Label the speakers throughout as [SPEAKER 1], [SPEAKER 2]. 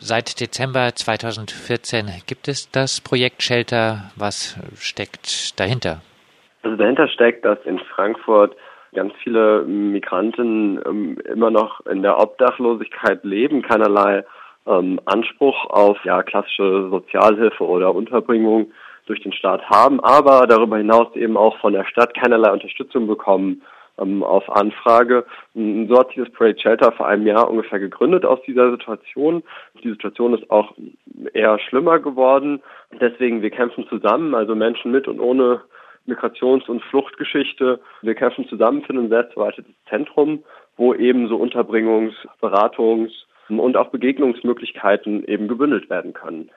[SPEAKER 1] Seit Dezember 2014 gibt es das Projekt Shelter. Was steckt dahinter?
[SPEAKER 2] Also dahinter steckt, dass in Frankfurt ganz viele Migranten ähm, immer noch in der Obdachlosigkeit leben, keinerlei ähm, Anspruch auf ja, klassische Sozialhilfe oder Unterbringung durch den Staat haben, aber darüber hinaus eben auch von der Stadt keinerlei Unterstützung bekommen ähm, auf Anfrage. So hat sich das Projekt Shelter vor einem Jahr ungefähr gegründet aus dieser Situation. Die Situation ist auch eher schlimmer geworden. Deswegen, wir kämpfen zusammen, also Menschen mit und ohne Migrations- und Fluchtgeschichte. Wir kämpfen zusammen für ein selbstverwaltetes Zentrum, wo eben so Unterbringungs-, Beratungs- und auch Begegnungsmöglichkeiten eben gebündelt werden können.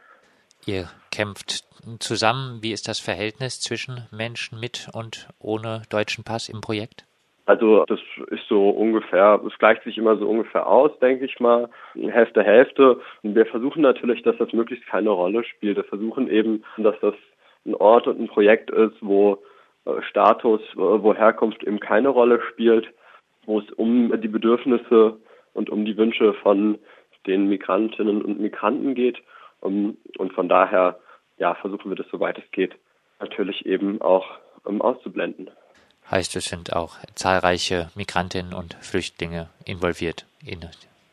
[SPEAKER 1] Ihr kämpft zusammen. Wie ist das Verhältnis zwischen Menschen mit und ohne deutschen Pass im Projekt?
[SPEAKER 2] Also das ist so ungefähr, es gleicht sich immer so ungefähr aus, denke ich mal, Hälfte, Hälfte. Und wir versuchen natürlich, dass das möglichst keine Rolle spielt. Wir versuchen eben, dass das ein Ort und ein Projekt ist, wo äh, Status, äh, wo Herkunft eben keine Rolle spielt, wo es um die Bedürfnisse und um die Wünsche von den Migrantinnen und Migranten geht. Und von daher, ja, versuchen wir das, soweit es geht, natürlich eben auch um, auszublenden.
[SPEAKER 1] Heißt, es sind auch zahlreiche Migrantinnen und Flüchtlinge involviert in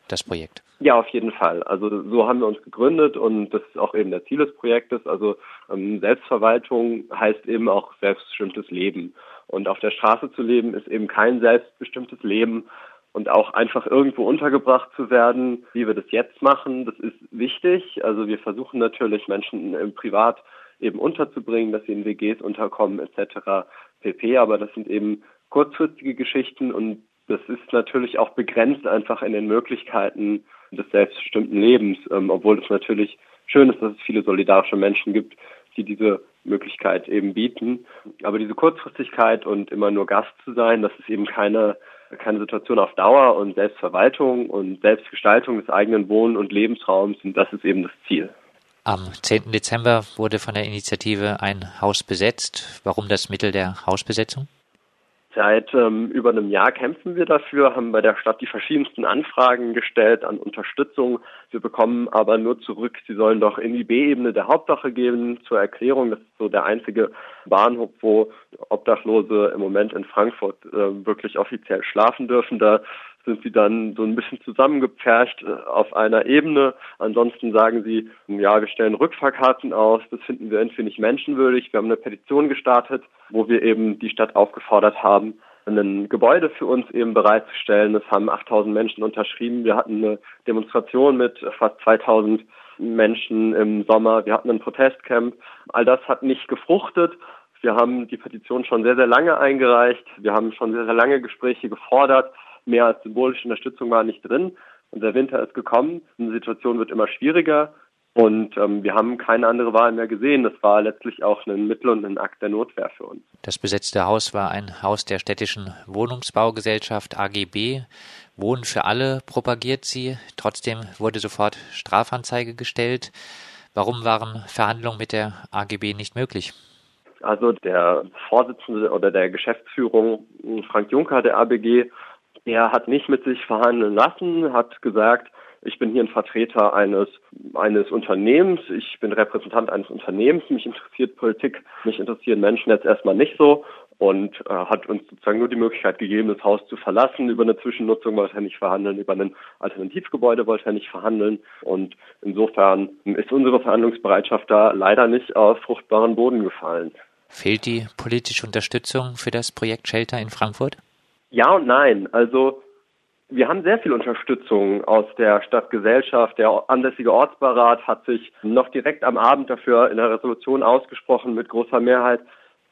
[SPEAKER 1] das Projekt.
[SPEAKER 2] Ja, auf jeden Fall. Also so haben wir uns gegründet und das ist auch eben der Ziel des Projektes. Also ähm, Selbstverwaltung heißt eben auch selbstbestimmtes Leben. Und auf der Straße zu leben ist eben kein selbstbestimmtes Leben und auch einfach irgendwo untergebracht zu werden, wie wir das jetzt machen, das ist wichtig. Also wir versuchen natürlich Menschen im Privat eben unterzubringen, dass sie in WGs unterkommen etc pp. Aber das sind eben kurzfristige Geschichten und das ist natürlich auch begrenzt einfach in den Möglichkeiten des selbstbestimmten Lebens, ähm, obwohl es natürlich schön ist, dass es viele solidarische Menschen gibt, die diese Möglichkeit eben bieten. Aber diese Kurzfristigkeit und immer nur Gast zu sein, das ist eben keine, keine Situation auf Dauer und Selbstverwaltung und Selbstgestaltung des eigenen Wohn- und Lebensraums und das ist eben das Ziel.
[SPEAKER 1] Am 10. Dezember wurde von der Initiative ein Haus besetzt. Warum das Mittel der Hausbesetzung?
[SPEAKER 2] Seit ähm, über einem Jahr kämpfen wir dafür, haben bei der Stadt die verschiedensten Anfragen gestellt an Unterstützung. Wir bekommen aber nur zurück, sie sollen doch in die B-Ebene der Hauptsache geben. Zur Erklärung, das ist so der einzige Bahnhof, wo Obdachlose im Moment in Frankfurt äh, wirklich offiziell schlafen dürfen. Da sind sie dann so ein bisschen zusammengepfercht äh, auf einer Ebene. Ansonsten sagen sie, ja, wir stellen Rückfahrkarten aus, das finden wir irgendwie nicht menschenwürdig. Wir haben eine Petition gestartet, wo wir eben die Stadt aufgefordert haben, ein Gebäude für uns eben bereitzustellen. Es haben 8000 Menschen unterschrieben. Wir hatten eine Demonstration mit fast 2000 Menschen im Sommer. Wir hatten ein Protestcamp. All das hat nicht gefruchtet. Wir haben die Petition schon sehr, sehr lange eingereicht. Wir haben schon sehr, sehr lange Gespräche gefordert mehr als symbolische Unterstützung war nicht drin. Und der Winter ist gekommen. Die Situation wird immer schwieriger. Und ähm, wir haben keine andere Wahl mehr gesehen. Das war letztlich auch ein Mittel und ein Akt der Notwehr für uns.
[SPEAKER 1] Das besetzte Haus war ein Haus der städtischen Wohnungsbaugesellschaft AGB. Wohnen für alle propagiert sie. Trotzdem wurde sofort Strafanzeige gestellt. Warum waren Verhandlungen mit der AGB nicht möglich?
[SPEAKER 2] Also der Vorsitzende oder der Geschäftsführung Frank Juncker der ABG er hat nicht mit sich verhandeln lassen, hat gesagt, ich bin hier ein Vertreter eines, eines Unternehmens, ich bin Repräsentant eines Unternehmens, mich interessiert Politik, mich interessieren Menschen jetzt erstmal nicht so und äh, hat uns sozusagen nur die Möglichkeit gegeben, das Haus zu verlassen. Über eine Zwischennutzung wollte er nicht verhandeln, über ein Alternativgebäude wollte er nicht verhandeln und insofern ist unsere Verhandlungsbereitschaft da leider nicht auf fruchtbaren Boden gefallen.
[SPEAKER 1] Fehlt die politische Unterstützung für das Projekt Shelter in Frankfurt?
[SPEAKER 2] Ja und nein. Also wir haben sehr viel Unterstützung aus der Stadtgesellschaft. Der ansässige Ortsbeirat hat sich noch direkt am Abend dafür in der Resolution ausgesprochen mit großer Mehrheit,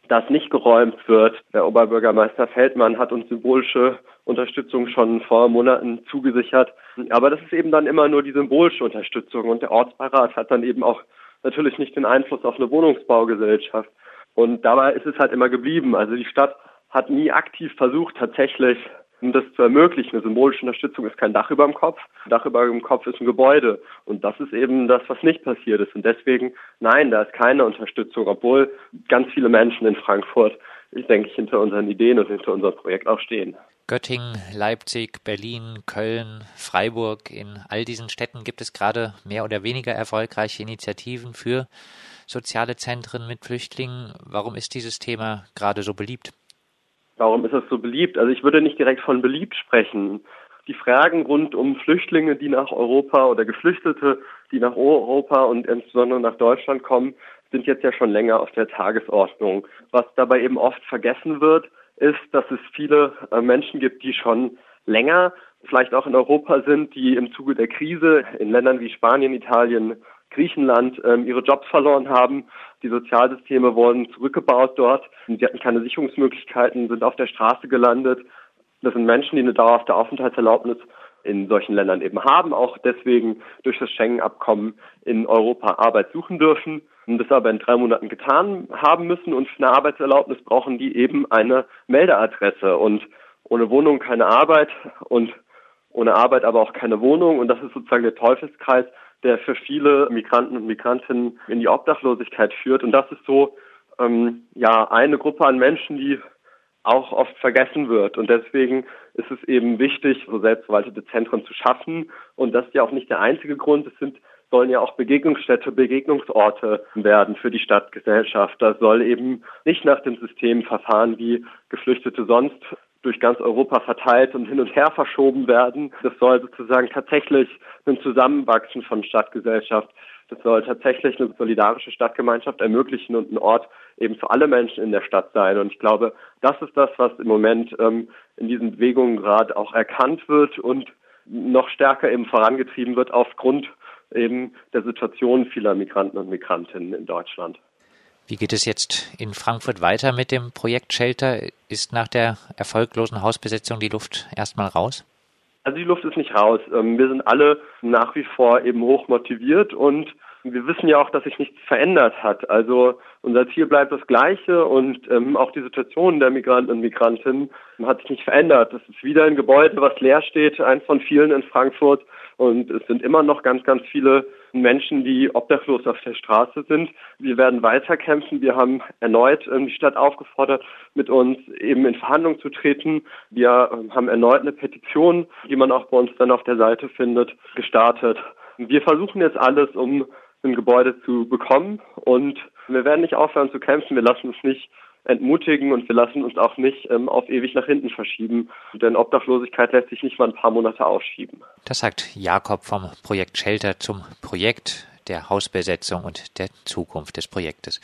[SPEAKER 2] dass nicht geräumt wird. Der Oberbürgermeister Feldmann hat uns symbolische Unterstützung schon vor Monaten zugesichert. Aber das ist eben dann immer nur die symbolische Unterstützung und der Ortsbeirat hat dann eben auch natürlich nicht den Einfluss auf eine Wohnungsbaugesellschaft. Und dabei ist es halt immer geblieben. Also die Stadt hat nie aktiv versucht, tatsächlich um das zu ermöglichen. Eine symbolische Unterstützung ist kein Dach über dem Kopf. Ein Dach über dem Kopf ist ein Gebäude. Und das ist eben das, was nicht passiert ist. Und deswegen, nein, da ist keine Unterstützung, obwohl ganz viele Menschen in Frankfurt, ich denke, hinter unseren Ideen und hinter unserem Projekt auch stehen.
[SPEAKER 1] Göttingen, Leipzig, Berlin, Köln, Freiburg, in all diesen Städten gibt es gerade mehr oder weniger erfolgreiche Initiativen für soziale Zentren mit Flüchtlingen. Warum ist dieses Thema gerade so beliebt?
[SPEAKER 2] Warum ist es so beliebt? Also ich würde nicht direkt von beliebt sprechen. Die Fragen rund um Flüchtlinge, die nach Europa oder Geflüchtete, die nach Europa und insbesondere nach Deutschland kommen, sind jetzt ja schon länger auf der Tagesordnung. Was dabei eben oft vergessen wird, ist, dass es viele äh, Menschen gibt, die schon länger vielleicht auch in Europa sind, die im Zuge der Krise in Ländern wie Spanien, Italien, Griechenland ähm, ihre Jobs verloren haben. Die Sozialsysteme wurden zurückgebaut dort. Sie hatten keine Sicherungsmöglichkeiten, sind auf der Straße gelandet. Das sind Menschen, die eine dauerhafte Aufenthaltserlaubnis in solchen Ländern eben haben, auch deswegen durch das Schengen-Abkommen in Europa Arbeit suchen dürfen und das aber in drei Monaten getan haben müssen und für eine Arbeitserlaubnis brauchen die eben eine Meldeadresse und ohne Wohnung keine Arbeit und ohne Arbeit aber auch keine Wohnung und das ist sozusagen der Teufelskreis, der für viele Migranten und Migrantinnen in die Obdachlosigkeit führt. Und das ist so ähm, ja eine Gruppe an Menschen, die auch oft vergessen wird. Und deswegen ist es eben wichtig, so selbstverwaltete Zentren zu schaffen. Und das ist ja auch nicht der einzige Grund. Es sind sollen ja auch Begegnungsstätte, Begegnungsorte werden für die Stadtgesellschaft. Das soll eben nicht nach dem System verfahren, wie Geflüchtete sonst durch ganz Europa verteilt und hin und her verschoben werden. Das soll sozusagen tatsächlich ein Zusammenwachsen von Stadtgesellschaft. Das soll tatsächlich eine solidarische Stadtgemeinschaft ermöglichen und ein Ort eben für alle Menschen in der Stadt sein. Und ich glaube, das ist das, was im Moment ähm, in diesen Bewegungen gerade auch erkannt wird und noch stärker eben vorangetrieben wird aufgrund eben der Situation vieler Migranten und Migrantinnen in Deutschland.
[SPEAKER 1] Wie geht es jetzt in Frankfurt weiter mit dem Projekt Shelter? Ist nach der erfolglosen Hausbesetzung die Luft erstmal raus?
[SPEAKER 2] Also die Luft ist nicht raus. Ähm, wir sind alle nach wie vor eben hoch motiviert und wir wissen ja auch, dass sich nichts verändert hat. Also unser Ziel bleibt das gleiche und ähm, auch die Situation der Migranten und Migrantinnen hat sich nicht verändert. Das ist wieder ein Gebäude, was leer steht, eins von vielen in Frankfurt. Und es sind immer noch ganz, ganz viele Menschen, die obdachlos auf der Straße sind. Wir werden weiterkämpfen. Wir haben erneut ähm, die Stadt aufgefordert, mit uns eben in Verhandlungen zu treten. Wir ähm, haben erneut eine Petition, die man auch bei uns dann auf der Seite findet, gestartet. Wir versuchen jetzt alles, um ein Gebäude zu bekommen und wir werden nicht aufhören zu kämpfen. Wir lassen uns nicht entmutigen und wir lassen uns auch nicht ähm, auf ewig nach hinten verschieben. Denn Obdachlosigkeit lässt sich nicht mal ein paar Monate ausschieben.
[SPEAKER 1] Das sagt Jakob vom Projekt Shelter zum Projekt der Hausbesetzung und der Zukunft des Projektes.